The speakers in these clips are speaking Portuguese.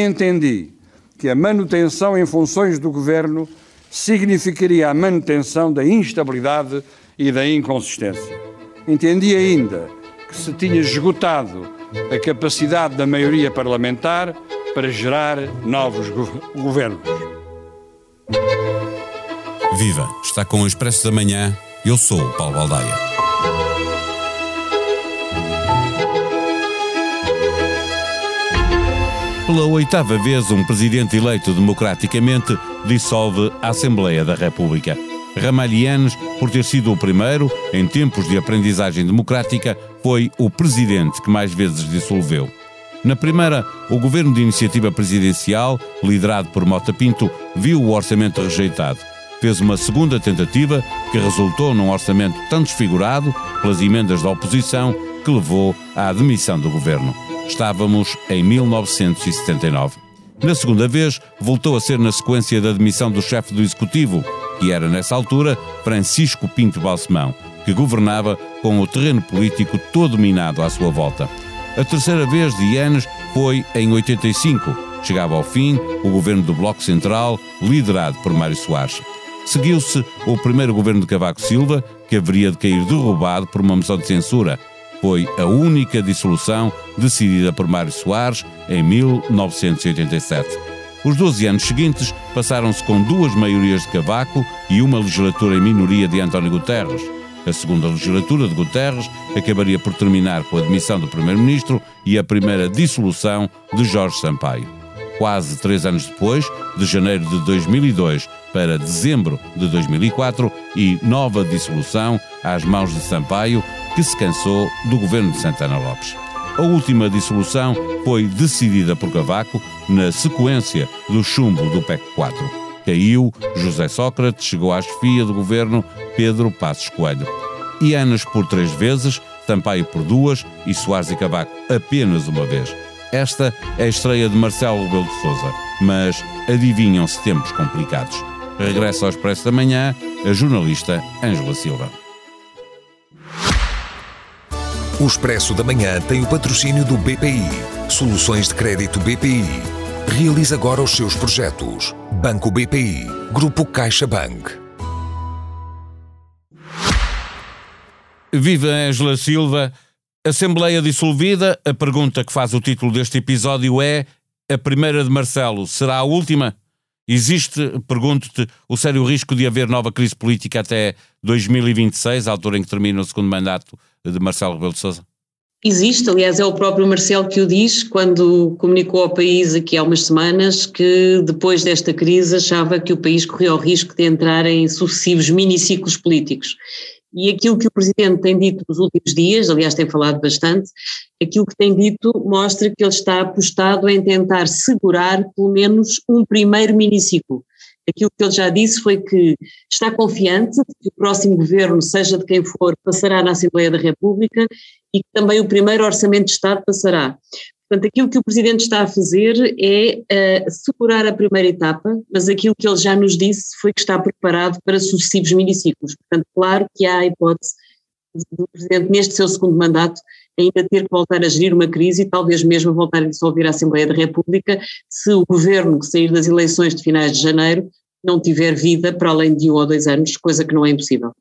entendi que a manutenção em funções do governo significaria a manutenção da instabilidade e da inconsistência. Entendi ainda que se tinha esgotado a capacidade da maioria parlamentar para gerar novos governos. Viva! Está com o Expresso da Manhã. Eu sou o Paulo Baldaia. Pela oitava vez, um presidente eleito democraticamente dissolve a Assembleia da República. Ramalhianes, por ter sido o primeiro, em tempos de aprendizagem democrática, foi o presidente que mais vezes dissolveu. Na primeira, o governo de iniciativa presidencial, liderado por Mota Pinto, viu o orçamento rejeitado. Fez uma segunda tentativa, que resultou num orçamento tão desfigurado pelas emendas da oposição, que levou à demissão do governo. Estávamos em 1979. Na segunda vez, voltou a ser na sequência da demissão do chefe do Executivo, que era nessa altura Francisco Pinto Balsemão, que governava com o terreno político todo minado à sua volta. A terceira vez de Ianes foi em 85. Chegava ao fim o governo do Bloco Central, liderado por Mário Soares. Seguiu-se o primeiro governo de Cavaco Silva, que haveria de cair derrubado por uma moção de censura, foi a única dissolução decidida por Mário Soares em 1987. Os 12 anos seguintes passaram-se com duas maiorias de Cavaco e uma legislatura em minoria de António Guterres. A segunda legislatura de Guterres acabaria por terminar com a demissão do Primeiro-Ministro e a primeira dissolução de Jorge Sampaio. Quase três anos depois, de janeiro de 2002 para dezembro de 2004, e nova dissolução às mãos de Sampaio, que se cansou do governo de Santana Lopes. A última dissolução foi decidida por Cavaco na sequência do chumbo do PEC 4. Caiu, José Sócrates chegou à chefia do governo Pedro Passos Coelho. Ianas por três vezes, Sampaio por duas e Soares e Cavaco apenas uma vez. Esta é a estreia de Marcelo Rebelo de Sousa, mas adivinham-se tempos complicados. Regressa ao Expresso da Manhã a jornalista Ângela Silva. O Expresso da Manhã tem o patrocínio do BPI. Soluções de crédito BPI. Realize agora os seus projetos. Banco BPI. Grupo CaixaBank. Viva Ângela Silva. Assembleia dissolvida. A pergunta que faz o título deste episódio é: a primeira de Marcelo será a última? Existe, pergunto-te, o sério risco de haver nova crise política até 2026, a altura em que termina o segundo mandato de Marcelo Rebelo de Sousa? Existe, aliás, é o próprio Marcelo que o diz quando comunicou ao país aqui há umas semanas que depois desta crise achava que o país corria o risco de entrar em sucessivos miniciclos políticos. E aquilo que o Presidente tem dito nos últimos dias, aliás tem falado bastante, aquilo que tem dito mostra que ele está apostado em tentar segurar pelo menos um primeiro miniciclo. Aquilo que ele já disse foi que está confiante de que o próximo governo, seja de quem for, passará na Assembleia da República e que também o primeiro Orçamento de Estado passará. Portanto, aquilo que o Presidente está a fazer é uh, segurar a primeira etapa, mas aquilo que ele já nos disse foi que está preparado para sucessivos miniciclos. Portanto, claro que há a hipótese do Presidente, neste seu segundo mandato, ainda ter que voltar a gerir uma crise e talvez mesmo voltar a dissolver a Assembleia da República se o Governo que sair das eleições de finais de janeiro não tiver vida para além de um ou dois anos, coisa que não é impossível.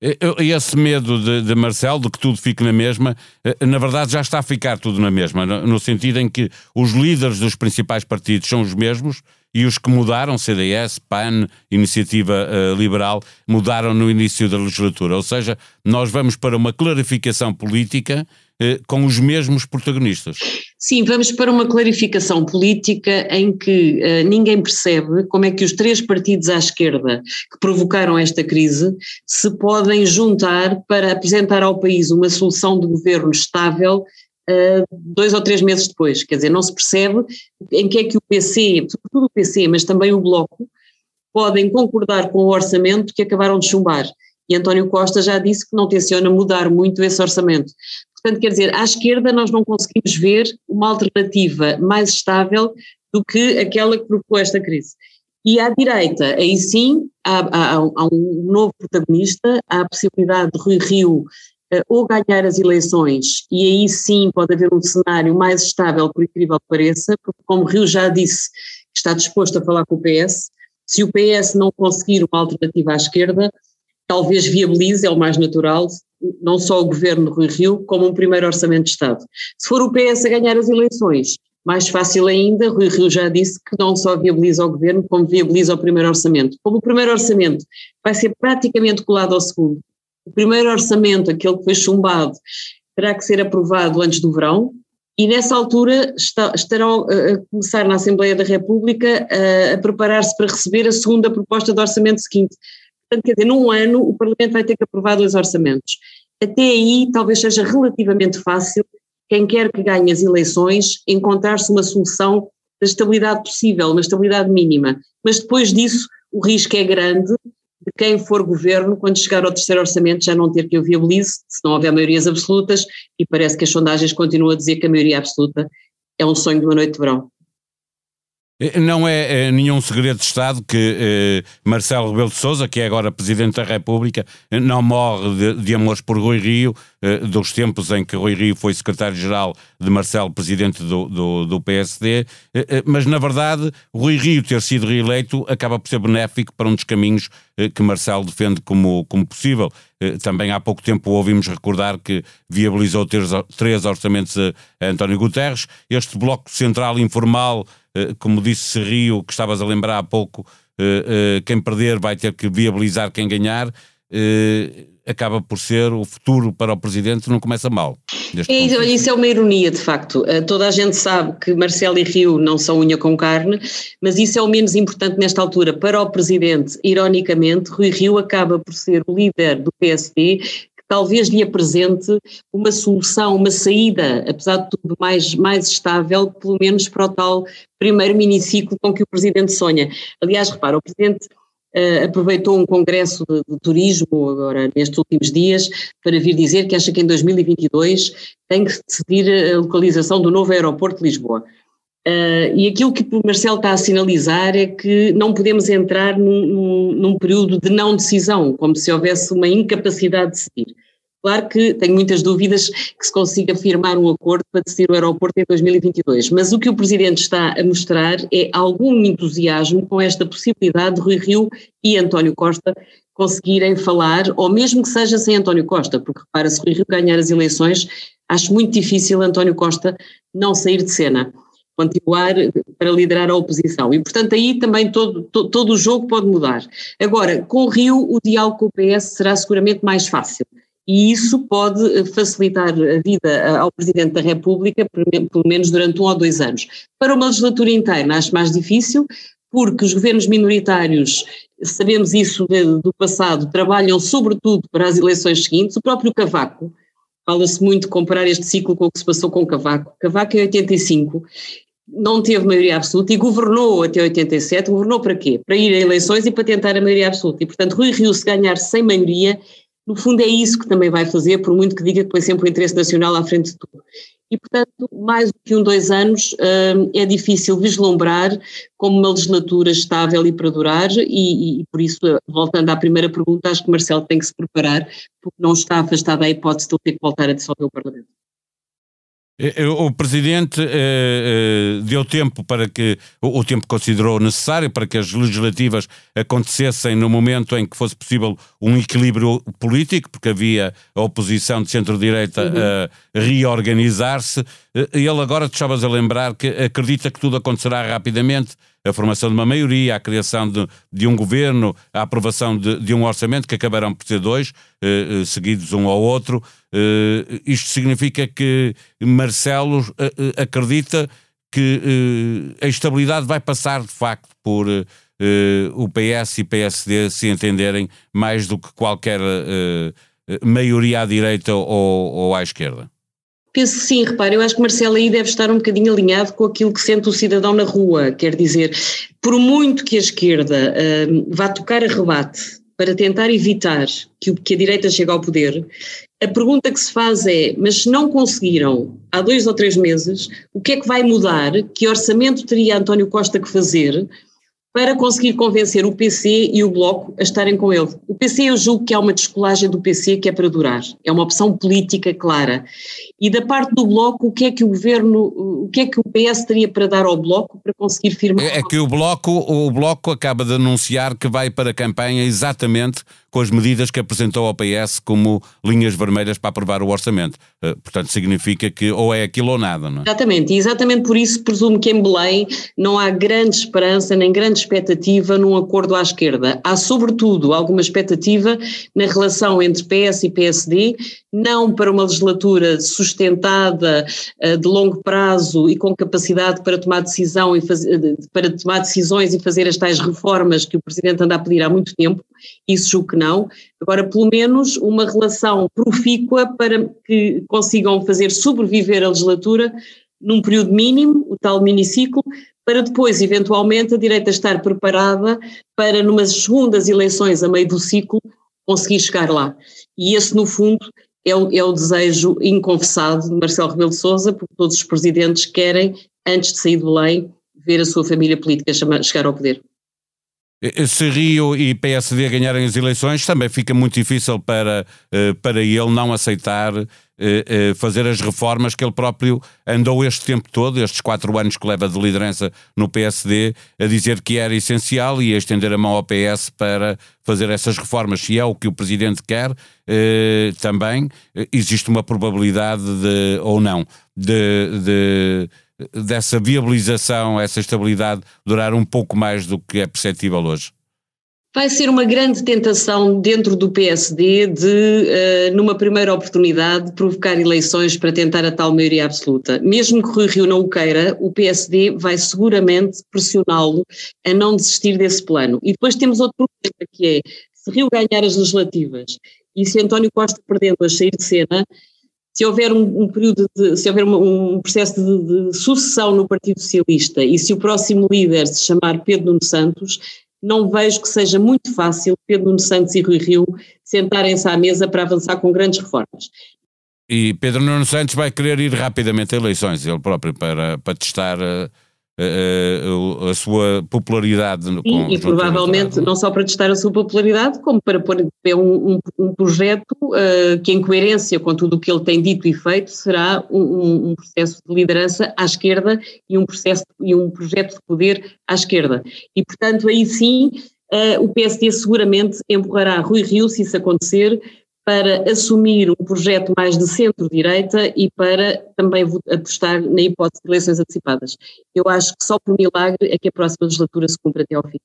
Esse medo de, de, Marcelo, de que tudo fique na mesma, eh, na verdade já está a ficar tudo na mesma, no sentido em que os líderes dos principais partidos são os mesmos e os que mudaram, CDS, PAN, Iniciativa uh, Liberal, mudaram no início da legislatura. Ou seja, nós vamos para uma clarificação política com os mesmos protagonistas. Sim, vamos para uma clarificação política em que uh, ninguém percebe como é que os três partidos à esquerda que provocaram esta crise se podem juntar para apresentar ao país uma solução de governo estável uh, dois ou três meses depois. Quer dizer, não se percebe em que é que o PC, sobretudo o PC, mas também o Bloco, podem concordar com o orçamento que acabaram de chumbar. E António Costa já disse que não tenciona mudar muito esse orçamento. Portanto, quer dizer, à esquerda nós não conseguimos ver uma alternativa mais estável do que aquela que provocou esta crise. E à direita, aí sim, há, há, há, um novo protagonista, há a possibilidade de Rui Rio uh, ou ganhar as eleições, e aí sim pode haver um cenário mais estável, por incrível que pareça, porque como Rio já disse, está disposto a falar com o PS, se o PS não conseguir uma alternativa à esquerda, talvez viabilize, é o mais natural, não só o governo Rui Rio, como um primeiro orçamento de Estado. Se for o PS a ganhar as eleições, mais fácil ainda, Rui Rio já disse que não só viabiliza o governo, como viabiliza o primeiro orçamento. Como o primeiro orçamento vai ser praticamente colado ao segundo, o primeiro orçamento, aquele que foi chumbado, terá que ser aprovado antes do verão, e nessa altura estarão a começar na Assembleia da República a, a preparar-se para receber a segunda proposta de orçamento seguinte. Portanto, quer dizer, num ano o Parlamento vai ter que aprovar dois orçamentos. Até aí talvez seja relativamente fácil quem quer que ganhe as eleições encontrar-se uma solução da estabilidade possível, uma estabilidade mínima. Mas depois disso o risco é grande de quem for governo, quando chegar ao terceiro orçamento, já não ter que o viabilize, se não houver maiorias absolutas, e parece que as sondagens continuam a dizer que a maioria absoluta é um sonho de uma noite de verão. Eh, não é, é, nenhum segredo de Estado que eh, Marcelo Rebelo de Sousa, que é agora Presidente da República, eh, não morre de, de amores por Rui Rio, eh, dos tempos em que Rui Rio foi Secretário-Geral de Marcelo, Presidente do, do, do PSD, eh, eh, mas na verdade Rui Rio ter sido reeleito acaba por ser benéfico para um dos caminhos que Marcelo defende como, como possível. Também há pouco tempo ouvimos recordar que viabilizou três orçamentos a António Guterres. Este bloco central informal eh, como disse Rio, que estavas a lembrar há pouco, eh, eh, quem perder vai ter que viabilizar quem ganhar, acaba por ser o futuro para o Presidente, não começa mal. É, isso, isso é uma ironia, de facto. Toda a gente sabe que Marcelo e Rio não são unha com carne, mas isso é o menos importante nesta altura. Para o Presidente, ironicamente, Rui Rio acaba por ser o líder do PSD talvez lhe apresente uma solução, uma saída, apesar de tudo mais, mais estável, pelo menos para o tal primeiro miniciclo com que o Presidente sonha. Aliás, repara, o Presidente uh, aproveitou um congresso de, de, turismo agora nestes últimos dias para vir dizer que acha que em 2022 tem que decidir a localização do novo aeroporto de Lisboa. Uh, e aquilo que o Marcelo está a sinalizar é que não podemos entrar num, num, num, período de não decisão, como se houvesse uma incapacidade de decidir. Claro que tenho muitas dúvidas que se consiga firmar um acordo para decidir o aeroporto em 2022, mas o que o Presidente está a mostrar é algum entusiasmo com esta possibilidade de Rui Rio e António Costa conseguirem falar, ou mesmo que seja sem António Costa, porque repara, se Rui Rio ganhar as eleições, acho muito difícil António Costa não sair de cena continuar para liderar a oposição. E, portanto, aí também todo, todo, todo, o jogo pode mudar. Agora, com o Rio, o diálogo com o PS será seguramente mais fácil. E isso pode eh, facilitar a vida ao Presidente da República, pelo menos durante um ou dois anos. Para uma legislatura interna, acho mais difícil, porque os governos minoritários, sabemos isso do passado, trabalham sobretudo para as eleições seguintes. O próprio Cavaco, fala-se muito de comparar este ciclo com o que se passou com Cavaco. Cavaco em 85 não teve maioria absoluta e governou até 87, governou para quê? Para ir a eleições e para tentar a maioria absoluta. E, portanto, Rui Rio, se ganhar sem maioria, no fundo é isso que também vai fazer, por muito que diga que põe sempre o interesse nacional à frente de tudo. E, portanto, mais do que um, dois anos, hum, é difícil vislumbrar como uma legislatura estável e para durar, e, e, por isso, voltando à primeira pergunta, acho que Marcelo tem que se preparar, porque não está afastado a hipótese de ele ter que voltar a dissolver o Parlamento. Eh, eh, o Presidente eh, deu tempo para que, o, tempo considerou necessário para que as legislativas acontecessem no momento em que fosse possível um equilíbrio político, porque havia a oposição de centro-direita uhum. a reorganizar-se. Ele agora, te estavas a lembrar, que acredita que tudo acontecerá rapidamente a formação de uma maioria, a criação de, de um governo, a aprovação de, de, um orçamento, que acabarão por ser dois, eh, eh seguidos um ao outro. Eh, isto significa que Marcelo eh acredita que a estabilidade vai passar, de facto, por o PS e PSD se entenderem mais do que qualquer maioria à direita ou, ou à esquerda. Penso que sim, repare, eu acho que Marcelo aí deve estar um bocadinho alinhado com aquilo que sente o cidadão na rua, quer dizer, por muito que a esquerda uh, vá tocar a rebate para tentar evitar que, o, que a direita chegue ao poder, a pergunta que se faz é, mas se não conseguiram há dois ou três meses, o que é que vai mudar, que orçamento teria António Costa que fazer para conseguir convencer o PC e o Bloco a estarem com ele. O PC eu julgo que há uma descolagem do PC que é para durar, é uma opção política clara. E da parte do Bloco, o que é que o Governo, o que é que o PS teria para dar ao Bloco para conseguir firmar? É, é que o Bloco, o Bloco acaba de anunciar que vai para a campanha exatamente com as medidas que apresentou ao PS como linhas vermelhas para aprovar o orçamento. Eh, portanto, significa que ou é aquilo ou nada, não é? Exatamente, e exatamente por isso presumo que em Belém não há grande esperança nem grande expectativa num acordo à esquerda. Há, sobretudo, alguma expectativa na relação entre PS e PSD, não para uma legislatura sustentada eh, de longo prazo e com capacidade para tomar decisão e fazer, para tomar decisões e fazer as tais reformas que o Presidente anda a pedir há muito tempo, isso julgo que não. Agora, pelo menos, uma relação profícua para que consigam fazer sobreviver a legislatura num período mínimo, o tal miniciclo, para depois, eventualmente, a direita estar preparada para, numas segundas eleições a meio do ciclo, conseguir chegar lá. E esse, no fundo, é o, é o desejo inconfessado de Marcelo Rebelo de Sousa, porque todos os presidentes querem, antes de sair de Belém, ver a sua família política chegar ao poder. Se Rio e PSD ganharem as eleições, também fica muito difícil para, eh, para ele não aceitar eh, eh, fazer as reformas que ele próprio andou este tempo todo, estes quatro anos que leva de liderança no PSD, a dizer que era essencial e a estender a mão ao PS para fazer essas reformas. Se é o que o Presidente quer, também existe uma probabilidade de, ou não, de, de dessa viabilização, essa estabilidade durar um pouco mais do que é perceptível hoje? Vai ser uma grande tentação dentro do PSD de, uh, numa primeira oportunidade, provocar eleições para tentar a tal maioria absoluta. Mesmo que Rui Rio não o queira, o PSD vai seguramente pressioná-lo a não desistir desse plano. E depois temos outro problema que é, se Rio ganhar as legislativas e se António Costa perdendo-as sair de cena, se houver um, um período de, se houver um, um processo de, de, sucessão no Partido Socialista e se o próximo líder se chamar Pedro Nuno Santos, não vejo que seja muito fácil Pedro Nuno Santos e Rui Rio sentarem-se à mesa para avançar com grandes reformas. E Pedro Nuno Santos vai querer ir rapidamente a eleições, ele próprio, para, para testar uh, uh, a sua popularidade. Sim, com, e provavelmente não só para testar a sua popularidade, como para pôr um, um, um projeto uh, que, em coerência com tudo o que ele tem dito e feito, será um, um, processo de liderança à esquerda e um processo e um projeto de poder à esquerda. E, portanto, aí sim. Uh, o PSD seguramente empurrará Rui Rio, se isso acontecer, para assumir um projeto mais de centro-direita e para também apostar na hipótese de eleições antecipadas. Eu acho que só por milagre é que a próxima legislatura se cumpre até ao fim.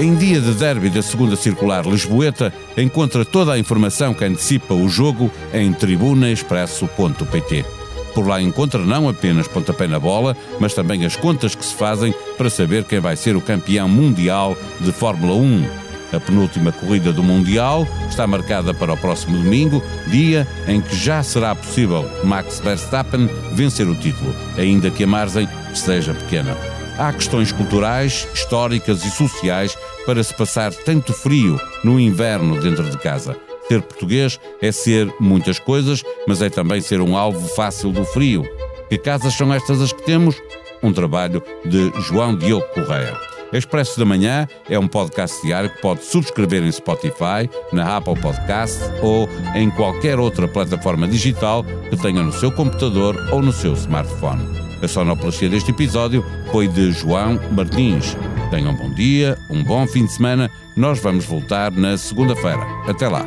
Em dia de derby da segunda circular Lisboeta, encontra toda a informação que antecipa o jogo em tribunaexpresso.pt. Por lá encontra não apenas pontapé na bola, mas também as contas que se fazem para saber quem vai ser o campeão mundial de Fórmula 1 a penúltima corrida do Mundial está marcada para o próximo domingo, dia em que já será possível Max Verstappen vencer o título, ainda que a margem seja pequena. Há questões culturais, históricas e sociais para se passar tanto frio no inverno dentro de casa. Ser português é ser muitas coisas, mas é também ser um alvo fácil do frio. Que casas são estas as que temos? Um trabalho de João Diogo Correia. Expresso da Manhã é um podcast diário que pode subscrever em Spotify, na Apple Podcast ou em qualquer outra plataforma digital que tenha no seu computador ou no seu smartphone. A sonoplastia deste episódio foi de João Martins. Tenham um bom dia, um bom fim de semana. Nós vamos voltar na segunda-feira. Até lá.